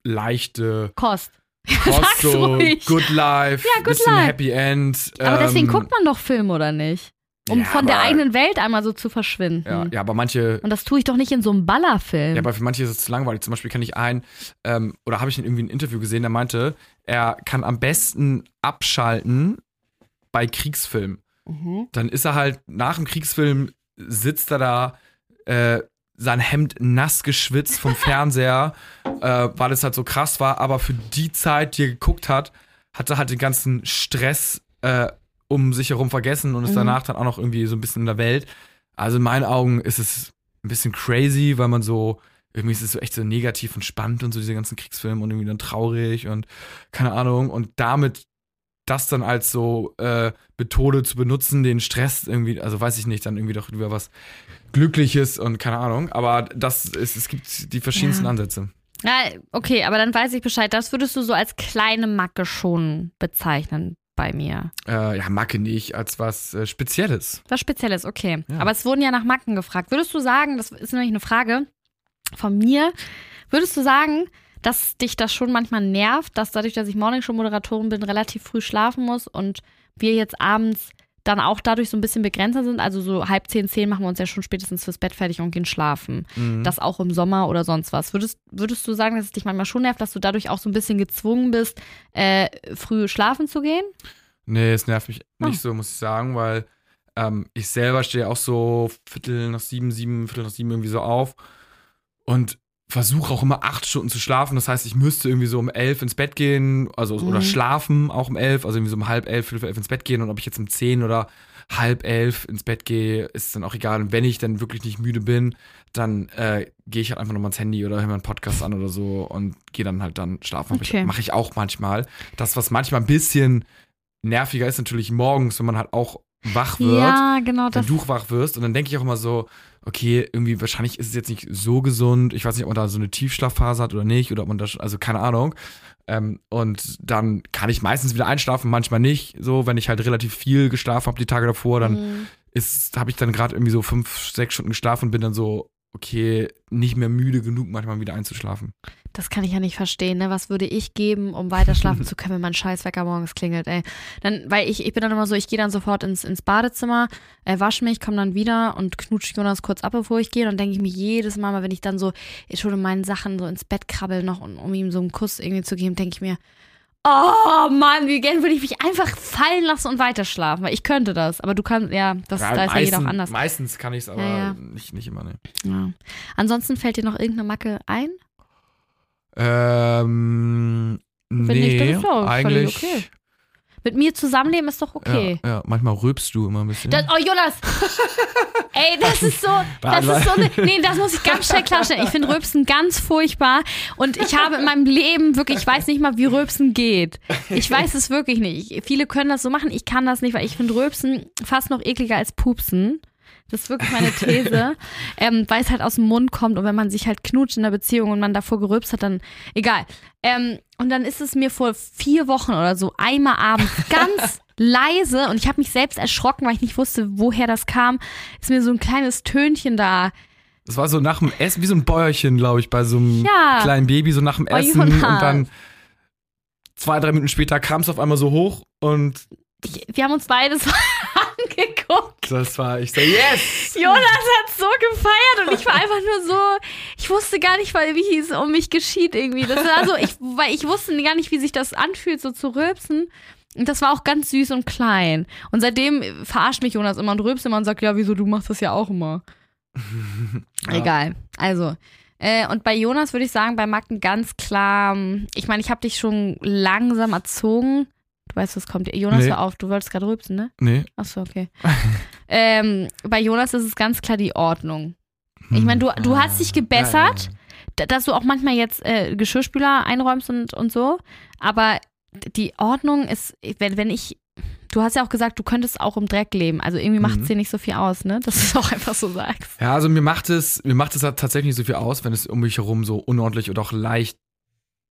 leichte Kost. Kost, so ruhig. Good Life, Ja, Good bisschen Life. Happy End. Aber deswegen ähm, guckt man doch Film, oder nicht? Um ja, von der eigenen Welt einmal so zu verschwinden. Ja, ja, aber manche Und das tue ich doch nicht in so einem Ballerfilm. Ja, aber für manche ist es zu langweilig. Zum Beispiel kann ich einen, ähm, oder habe ich in irgendwie ein Interview gesehen, der meinte, er kann am besten abschalten bei Kriegsfilmen. Mhm. Dann ist er halt nach dem Kriegsfilm, sitzt er da, äh, sein Hemd nass geschwitzt vom Fernseher, äh, weil es halt so krass war. Aber für die Zeit, die er geguckt hat, hat er halt den ganzen Stress äh, um sich herum vergessen und ist Mhm. danach dann auch noch irgendwie so ein bisschen in der Welt. Also in meinen Augen ist es ein bisschen crazy, weil man so, irgendwie ist es so echt so negativ und spannend und so diese ganzen Kriegsfilme und irgendwie dann traurig und keine Ahnung. Und damit das dann als so äh, Methode zu benutzen, den Stress irgendwie, also weiß ich nicht, dann irgendwie doch über was Glückliches und keine Ahnung. Aber das ist, es gibt die verschiedensten Ja. Ansätze. Ja, okay, aber dann weiß ich Bescheid. Das würdest du so als kleine Macke schon bezeichnen bei mir. Äh, ja, Macke nicht als was äh, Spezielles. Was Spezielles, okay. Ja. Aber es wurden ja nach Macken gefragt. Würdest du sagen, das ist nämlich eine Frage von mir, würdest du sagen, dass dich das schon manchmal nervt, dass dadurch, dass ich Morningshow-Moderatorin bin, relativ früh schlafen muss und wir jetzt abends dann auch dadurch so ein bisschen begrenzter sind? Also so halb zehn, zehn machen wir uns ja schon spätestens fürs Bett fertig und gehen schlafen. Mhm. Das auch im Sommer oder sonst was. Würdest, würdest du sagen, dass es dich manchmal schon nervt, dass du dadurch auch so ein bisschen gezwungen bist, äh, früh schlafen zu gehen? Nee, es nervt mich Oh. nicht so, muss ich sagen, weil ähm, ich selber stehe auch so Viertel nach sieben, sieben, Viertel nach sieben irgendwie so auf und versuche auch immer acht Stunden zu schlafen. Das heißt, ich müsste irgendwie so um elf ins Bett gehen, also oder Mhm. schlafen auch um elf, also irgendwie so um halb elf, viertel elf ins Bett gehen und ob ich jetzt um zehn oder halb elf ins Bett gehe, ist dann auch egal. Und wenn ich dann wirklich nicht müde bin, dann äh, gehe ich halt einfach nochmal ins Handy oder höre mir einen Podcast an oder so und gehe dann halt dann schlafen. Okay. Mache ich auch manchmal. Das, was manchmal ein bisschen nerviger ist, natürlich morgens, wenn man halt auch wach wird Ja, genau wenn das. du wach wirst. Und dann denke ich auch immer so, okay, irgendwie wahrscheinlich ist es jetzt nicht so gesund. Ich weiß nicht, ob man da so eine Tiefschlafphase hat oder nicht, oder ob man da schon, also keine Ahnung. Ähm, und dann kann ich meistens wieder einschlafen, manchmal nicht. So, wenn ich halt relativ viel geschlafen habe die Tage davor, dann Mhm. ist, habe ich dann gerade irgendwie so fünf, sechs Stunden geschlafen und bin dann so, okay, nicht mehr müde genug, manchmal wieder einzuschlafen. Das kann ich ja nicht verstehen, ne? Was würde ich geben, um weiter schlafen zu können, wenn mein Scheißwecker morgens klingelt, ey? Dann, weil ich, ich bin dann immer so, ich gehe dann sofort ins, ins Badezimmer, äh, wasche mich, komme dann wieder und knutsche Jonas kurz ab, bevor ich gehe. Dann denke ich mir jedes Mal, mal, wenn ich dann so schon in meinen Sachen so ins Bett krabbel noch, und, um ihm so einen Kuss irgendwie zu geben, denke ich mir, oh Mann, wie gern würde ich mich einfach fallen lassen und weiter schlafen. Weil ich könnte das, aber du kannst, ja, das, da ist ja jeder auch anders. Meistens kann ich es aber Ja, ja. Nicht, nicht immer, ne. Ja. Ansonsten fällt dir noch irgendeine Macke ein? Ähm, Wenn nee, ist doch völlig eigentlich. okay. Mit mir zusammenleben ist doch okay. Ja, ja, manchmal rülpst du immer ein bisschen. Das, oh, Jonas! Ey, das ist so, das ist so eine, nee, das muss ich ganz schnell klarstellen. Ich finde Rülpsen ganz furchtbar und ich habe in meinem Leben wirklich, ich weiß nicht mal, wie Rülpsen geht. Ich weiß es wirklich nicht. Ich, viele können das so machen, ich kann das nicht, weil ich finde Rülpsen fast noch ekliger als Pupsen. Das ist wirklich meine These, ähm, weil es halt aus dem Mund kommt und wenn man sich halt knutscht in der Beziehung und man davor gerülpst hat, dann egal. Ähm, und dann ist es mir vor vier Wochen oder so einmal abends ganz leise und ich habe mich selbst erschrocken, weil ich nicht wusste, woher das kam. Ist mir so ein kleines Tönchen da. Das war so nach dem Essen, wie so ein Bäuerchen, glaube ich, bei so einem Ja. kleinen Baby, so nach dem Oh, Essen. Und dann zwei, drei Minuten später kam es auf einmal so hoch und wir haben uns beides angeguckt. das war, ich so, yes! Jonas hat so gefeiert und ich war einfach nur so, ich wusste gar nicht, weil wie es um mich geschieht irgendwie. Das war so, ich, weil ich wusste gar nicht, wie sich das anfühlt, so zu rülpsen. Und das war auch ganz süß und klein. Und seitdem verarscht mich Jonas immer und rülpst immer und sagt, ja, wieso, du machst das ja auch immer. Ja. Egal. Also, äh, und bei Jonas würde ich sagen, bei Macken ganz klar, ähm, ich meine, ich habe dich schon langsam erzogen. Du weißt, was kommt. Jonas, Nee. hör auf, du wolltest gerade rülpsen, ne? Nee. Achso, okay. ähm, bei Jonas ist es ganz klar die Ordnung. Ich meine, du, du hast dich gebessert, d- dass du auch manchmal jetzt äh, Geschirrspüler einräumst und, und so. Aber die Ordnung ist, wenn, wenn ich. Du hast ja auch gesagt, du könntest auch im Dreck leben. Also irgendwie macht es Mhm. dir nicht so viel aus, ne? Dass du es auch einfach so sagst. Ja, also mir macht es, mir macht es halt tatsächlich nicht so viel aus, wenn es um mich herum so unordentlich oder auch leicht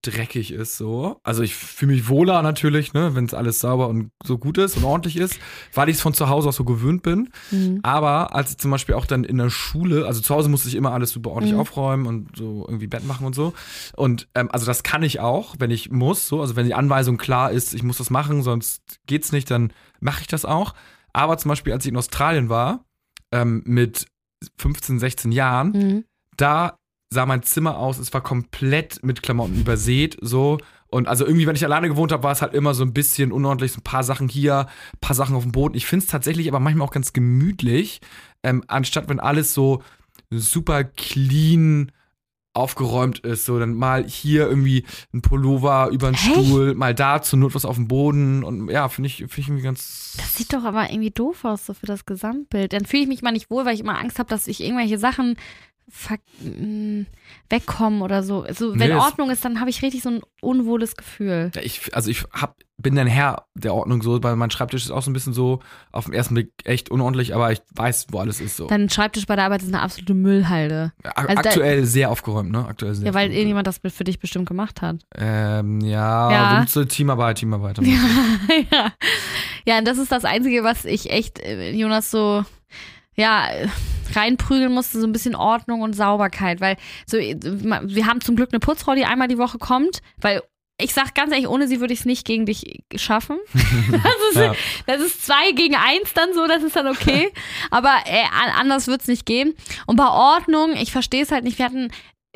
dreckig ist so. Also ich fühle mich wohler natürlich, ne, wenn es alles sauber und so gut ist und ordentlich ist, weil ich es von zu Hause aus so gewöhnt bin. Mhm. Aber als ich zum Beispiel auch dann in der Schule, also zu Hause musste ich immer alles super ordentlich Mhm. aufräumen und so irgendwie Bett machen und so. Und ähm, also das kann ich auch, wenn ich muss, so, also wenn die Anweisung klar ist, ich muss das machen, sonst geht's nicht, dann mache ich das auch. Aber zum Beispiel, als ich in Australien war, ähm, mit 15, 16 Jahren, Mhm. da sah mein Zimmer aus, es war komplett mit Klamotten übersät, so. Und also irgendwie, wenn ich alleine gewohnt habe, war es halt immer so ein bisschen unordentlich, so ein paar Sachen hier, ein paar Sachen auf dem Boden. Ich finde es tatsächlich aber manchmal auch ganz gemütlich, ähm, anstatt wenn alles so super clean aufgeräumt ist, so dann mal hier irgendwie ein Pullover über den Echt? Stuhl, mal da zur Not was auf dem Boden und ja, finde ich, finde ich irgendwie ganz. Das sieht doch aber irgendwie doof aus, so für das Gesamtbild. Dann fühle ich mich mal nicht wohl, weil ich immer Angst habe, dass ich irgendwelche Sachen wegkommen oder so. Also, wenn Nee, Ordnung ist, dann habe ich richtig so ein unwohles Gefühl. Ja, ich, also ich hab, bin ein Herr der Ordnung so, weil mein Schreibtisch ist auch so ein bisschen so auf den ersten Blick echt unordentlich, aber ich weiß, wo alles ist so. Dein Schreibtisch bei der Arbeit ist eine absolute Müllhalde. Also da- aktuell sehr aufgeräumt, ne? Aktuell sehr Ja, weil aufgeräumt. irgendjemand das für dich bestimmt gemacht hat. Ähm, ja, Ja. ja. So Teamarbeit, Teamarbeit. ja. ja, und das ist das Einzige, was ich echt, äh, Jonas, so, ja, äh, reinprügeln musste, so ein bisschen Ordnung und Sauberkeit, weil so, wir haben zum Glück eine Putzfrau, die einmal die Woche kommt, weil ich sag ganz ehrlich, ohne sie würde ich es nicht gegen dich schaffen. Das ist, Ja. das ist zwei gegen eins dann so, das ist dann okay. Aber äh, an- anders wird's nicht gehen. Und bei Ordnung, ich verstehe es halt nicht. Wir hatten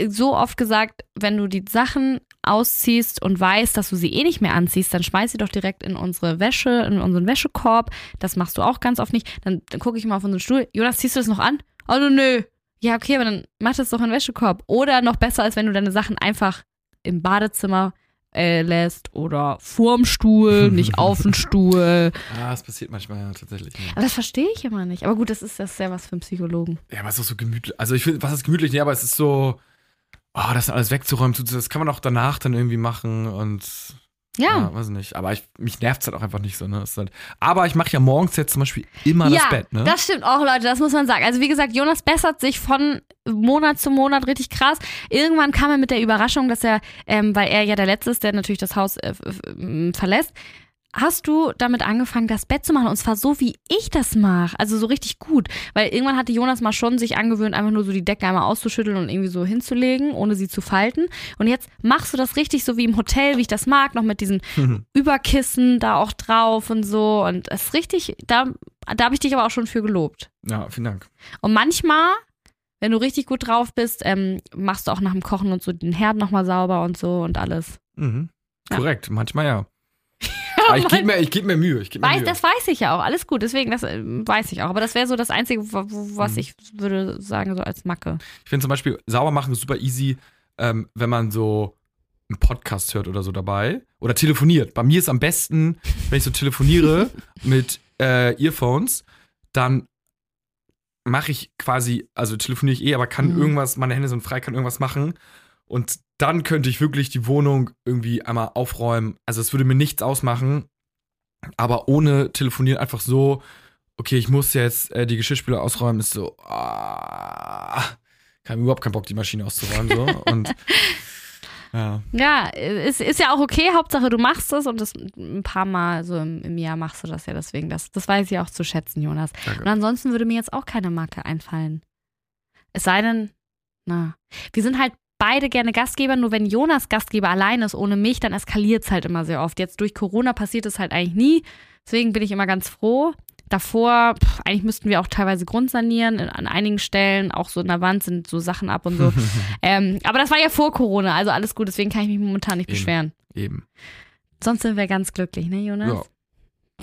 so oft gesagt, wenn du die Sachen ausziehst und weißt, dass du sie eh nicht mehr anziehst, dann schmeiß sie doch direkt in unsere Wäsche, in unseren Wäschekorb. Das machst du auch ganz oft nicht. Dann, dann gucke ich mal auf unseren Stuhl. Jonas, ziehst du das noch an? Also nö. Ja, okay, aber dann mach das doch in den Wäschekorb. Oder noch besser, als wenn du deine Sachen einfach im Badezimmer äh, lässt oder vorm Stuhl, nicht auf dem Stuhl. Ah, das passiert manchmal ja tatsächlich. Ne? Aber das verstehe ich immer nicht. Aber gut, das ist das ist ja was für einen Psychologen. Ja, aber es ist auch so gemütlich. Also ich finde, was ist gemütlich? Nee, aber es ist so, oh, das alles wegzuräumen, das kann man auch danach dann irgendwie machen und Ja. Ja, weiß nicht. Aber ich, mich nervt es halt auch einfach nicht so, ne? Halt, aber ich mache ja morgens jetzt zum Beispiel immer Ja, das Bett, ne? das stimmt auch, Leute, das muss man sagen. Also wie gesagt, Jonas bessert sich von Monat zu Monat richtig krass. Irgendwann kam er mit der Überraschung, dass er, ähm, weil er ja der Letzte ist, der natürlich das Haus äh, verlässt, hast du damit angefangen, das Bett zu machen und zwar so, wie ich das mache. Also so richtig gut. Weil irgendwann hatte Jonas mal schon sich angewöhnt, einfach nur so die Decke einmal auszuschütteln und irgendwie so hinzulegen, ohne sie zu falten. Und jetzt machst du das richtig so wie im Hotel, wie ich das mag, noch mit diesen Überkissen da auch drauf und so. Und es ist richtig, da, da habe ich dich aber auch schon für gelobt. ja, vielen Dank. Und manchmal, wenn du richtig gut drauf bist, ähm, machst du auch nach dem Kochen und so den Herd nochmal sauber und so und alles. Mhm. Ja. Korrekt, manchmal ja. Aber ich gebe mir, ich geb mir Mühe. Ich geb mir Weiß, Mühe. das weiß ich ja auch, alles gut, deswegen, das äh, weiß ich auch. Aber das wäre so das Einzige, was Mhm. ich würde sagen, so als Macke. Ich finde zum Beispiel, sauber machen ist super easy, ähm, wenn man so einen Podcast hört oder so dabei. Oder telefoniert. Bei mir ist am besten, wenn ich so telefoniere mit äh, Earphones, dann mache ich quasi, also telefoniere ich eh, aber kann Mhm. irgendwas, meine Hände sind frei, kann irgendwas machen. Und dann könnte ich wirklich die Wohnung irgendwie einmal aufräumen. Also es würde mir nichts ausmachen, aber ohne telefonieren einfach so, okay, ich muss jetzt äh, die Geschirrspüler ausräumen, ist so, ah, kann überhaupt keinen Bock, die Maschine auszuräumen. So. Und ja, Ja, ist, ist ja auch okay, Hauptsache du machst es und das ein paar Mal so im, im Jahr machst du das ja deswegen. Das, das weiß ich auch zu schätzen, Jonas. danke. Und ansonsten würde mir jetzt auch keine Marke einfallen. Es sei denn, na, wir sind halt beide gerne Gastgeber, nur wenn Jonas Gastgeber allein ist, ohne mich, dann eskaliert es halt immer sehr oft. Jetzt durch Corona passiert es halt eigentlich nie. Deswegen bin ich immer ganz froh. Davor, pff, eigentlich müssten wir auch teilweise grundsanieren. In- An einigen Stellen, auch so in der Wand sind so Sachen ab und so. ähm, aber das war ja vor Corona, also alles gut. Deswegen kann ich mich momentan nicht Eben. beschweren. Eben. Sonst sind wir ganz glücklich, ne, Jonas? Ja.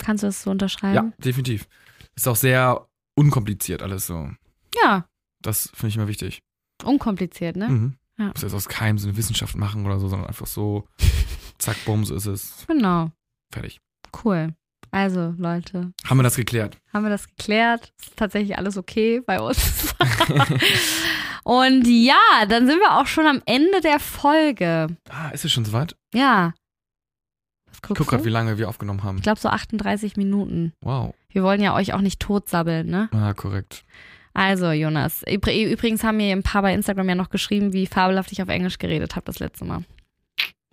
Kannst du das so unterschreiben? ja, definitiv. Ist auch sehr unkompliziert alles so. Ja, Das finde ich immer wichtig. unkompliziert, ne? Mhm. Ja. Muss jetzt aus keinem so eine Wissenschaft machen oder so, sondern einfach so, zack, bumm, so ist es. Genau. Fertig. Cool. Also, Leute, Haben wir das geklärt? haben wir das geklärt? Ist tatsächlich alles okay bei uns? Und ja, dann sind wir auch schon am Ende der Folge. Ah, ist es schon soweit? Ja. Was Ich guckst guck du? gerade, wie lange wir aufgenommen haben. Ich glaube so 38 Minuten. Wow. Wir wollen ja euch auch nicht totsabbeln, ne? Ah, korrekt. Also, Jonas. Übr- Übrigens haben mir ein paar bei Instagram ja noch geschrieben, wie fabelhaft ich auf Englisch geredet habe das letzte Mal.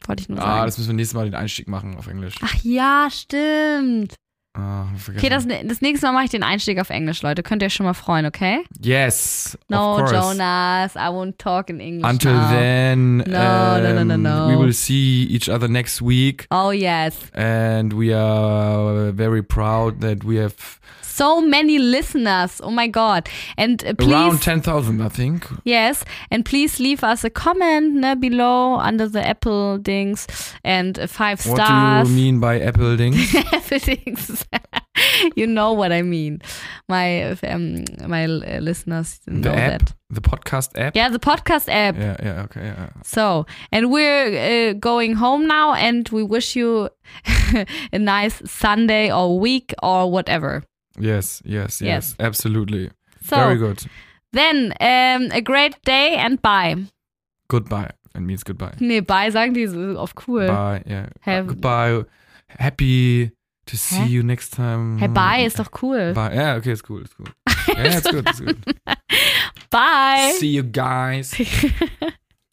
Wollte ich nur Ah, sagen. das müssen wir nächstes Mal den Einstieg machen auf Englisch. Ach ja, stimmt. Ah. Okay, das, das nächste Mal mache ich den Einstieg auf Englisch, Leute. Könnt ihr euch schon mal freuen, okay? Yes. No. Jonas, I won't talk in English Until now. then, No, no, no, no, um, no. we will see each other next week, Oh yes. and we are very proud that we have So many listeners. Oh my god. And uh, please around ten thousand, I think. Yes, and please leave us a comment ne, below under the Apple dings and five stars. What do you mean by Apple things? Apple dings. you know what I mean. My um, my uh, listeners know the app, that. the podcast app. Yeah, the podcast app. Yeah, yeah, okay, yeah. So, and we're uh, going home now, and we wish you a nice Sunday or week or whatever. Yes, yes, yes, Yes. absolutely. So Very good. then, um, a great day and bye. Goodbye. It means goodbye. Nee, bye sagen die so auf cool. Bye. Yeah. Have- goodbye. Happy to see Hä? you next time. Hey, bye ist doch cool. Bye. Yeah, okay, it's cool, it's cool. Yeah, it's good, it's good. Bye. See you guys.